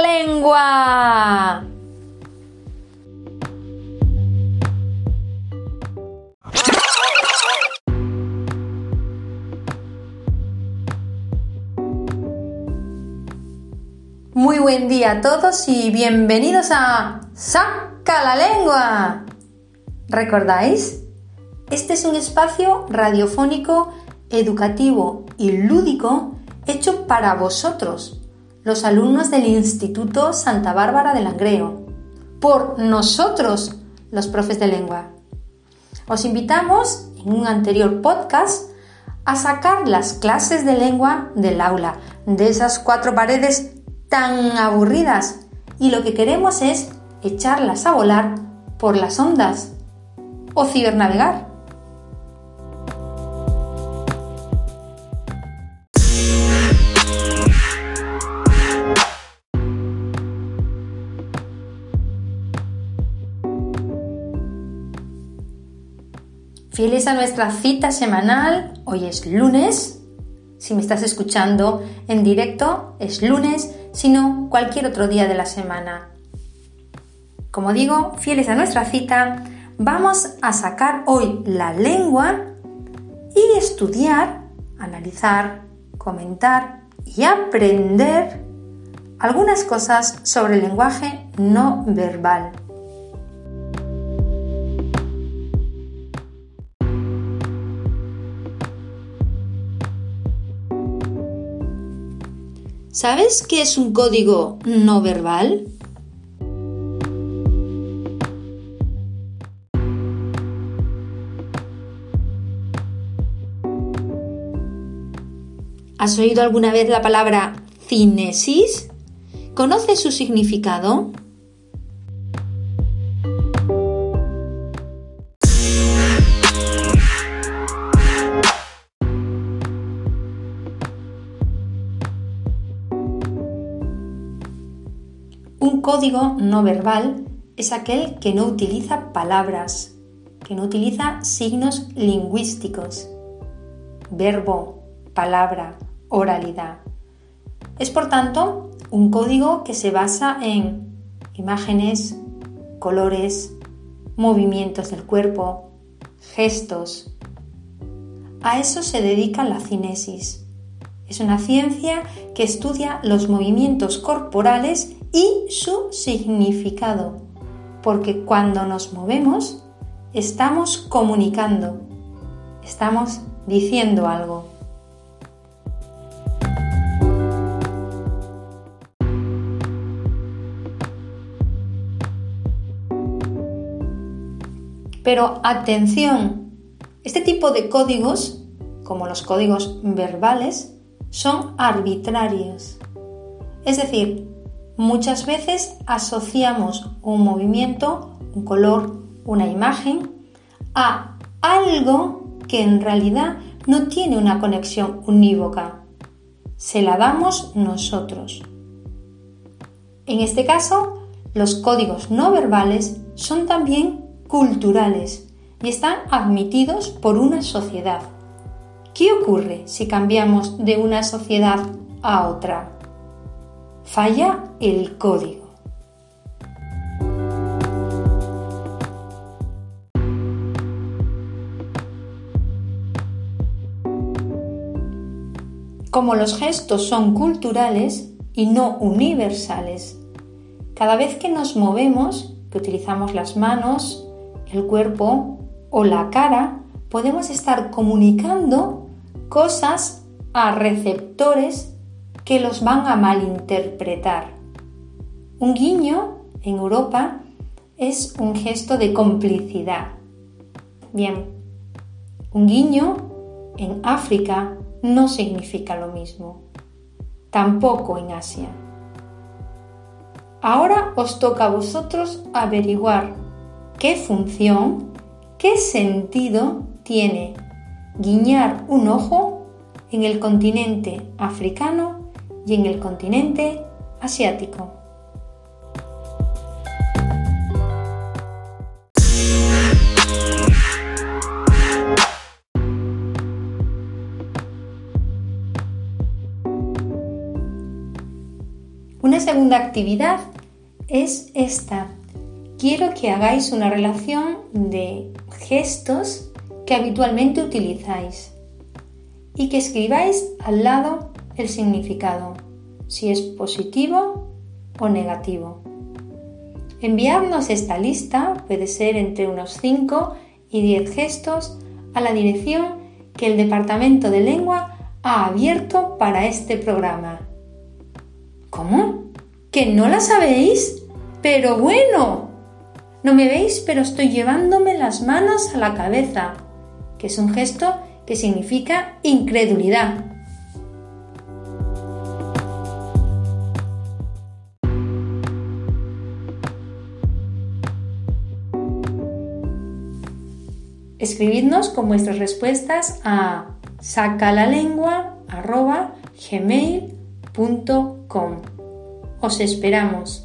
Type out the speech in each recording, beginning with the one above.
lengua! Muy buen día a todos y bienvenidos a Saca la lengua. ¿Recordáis? Este es un espacio radiofónico, educativo y lúdico hecho para vosotros, los alumnos del Instituto Santa Bárbara de Langreo, por nosotros, los profes de lengua. Os invitamos en un anterior podcast a sacar las clases de lengua del aula, de esas cuatro paredes tan aburridas, y lo que queremos es echarlas a volar por las ondas o cibernavegar. Fieles a nuestra cita semanal, hoy es lunes. Si me estás escuchando en directo, es lunes, sino cualquier otro día de la semana. Como digo, fieles a nuestra cita, vamos a sacar hoy la lengua y estudiar, analizar, comentar y aprender algunas cosas sobre el lenguaje no verbal. ¿Sabes qué es un código no verbal? ¿Has oído alguna vez la palabra cinesis? ¿Conoces su significado? Código no verbal es aquel que no utiliza palabras, que no utiliza signos lingüísticos, verbo, palabra, oralidad. Es por tanto un código que se basa en imágenes, colores, movimientos del cuerpo, gestos. A eso se dedica la cinesis. Es una ciencia que estudia los movimientos corporales y su significado, porque cuando nos movemos estamos comunicando, estamos diciendo algo. Pero atención, este tipo de códigos, como los códigos verbales, son arbitrarios. Es decir, Muchas veces asociamos un movimiento, un color, una imagen a algo que en realidad no tiene una conexión unívoca. Se la damos nosotros. En este caso, los códigos no verbales son también culturales y están admitidos por una sociedad. ¿Qué ocurre si cambiamos de una sociedad a otra? Falla el código. Como los gestos son culturales y no universales, cada vez que nos movemos, que utilizamos las manos, el cuerpo o la cara, podemos estar comunicando cosas a receptores que los van a malinterpretar. Un guiño en Europa es un gesto de complicidad. Bien, un guiño en África no significa lo mismo, tampoco en Asia. Ahora os toca a vosotros averiguar qué función, qué sentido tiene guiñar un ojo en el continente africano y en el continente asiático. Una segunda actividad es esta. Quiero que hagáis una relación de gestos que habitualmente utilizáis y que escribáis al lado el significado, si es positivo o negativo. Enviarnos esta lista, puede ser entre unos 5 y 10 gestos, a la dirección que el Departamento de Lengua ha abierto para este programa. ¿Cómo? ¿Que no la sabéis? Pero bueno. No me veis, pero estoy llevándome las manos a la cabeza, que es un gesto que significa incredulidad. Escribidnos con vuestras respuestas a sacalalengua.gmail.com Os esperamos.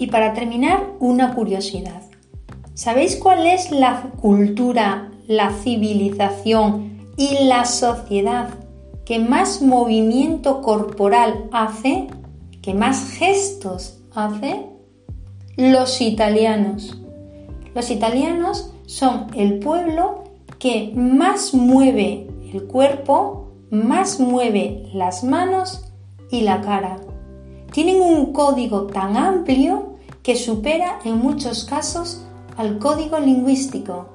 Y para terminar, una curiosidad. ¿Sabéis cuál es la cultura, la civilización y la sociedad que más movimiento corporal hace, que más gestos hace? Los italianos. Los italianos son el pueblo que más mueve el cuerpo, más mueve las manos y la cara. Tienen un código tan amplio que supera en muchos casos al código lingüístico.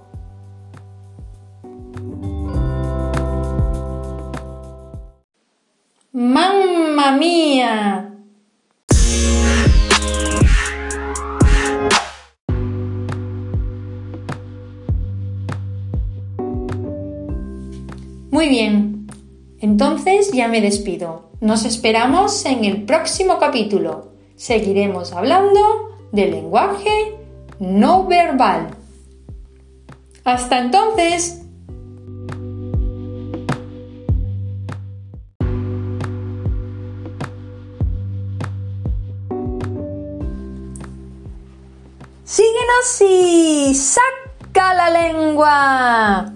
¡Mamma mía! Muy bien, entonces ya me despido. Nos esperamos en el próximo capítulo. Seguiremos hablando de lenguaje no verbal. Hasta entonces. Síguenos y saca la lengua.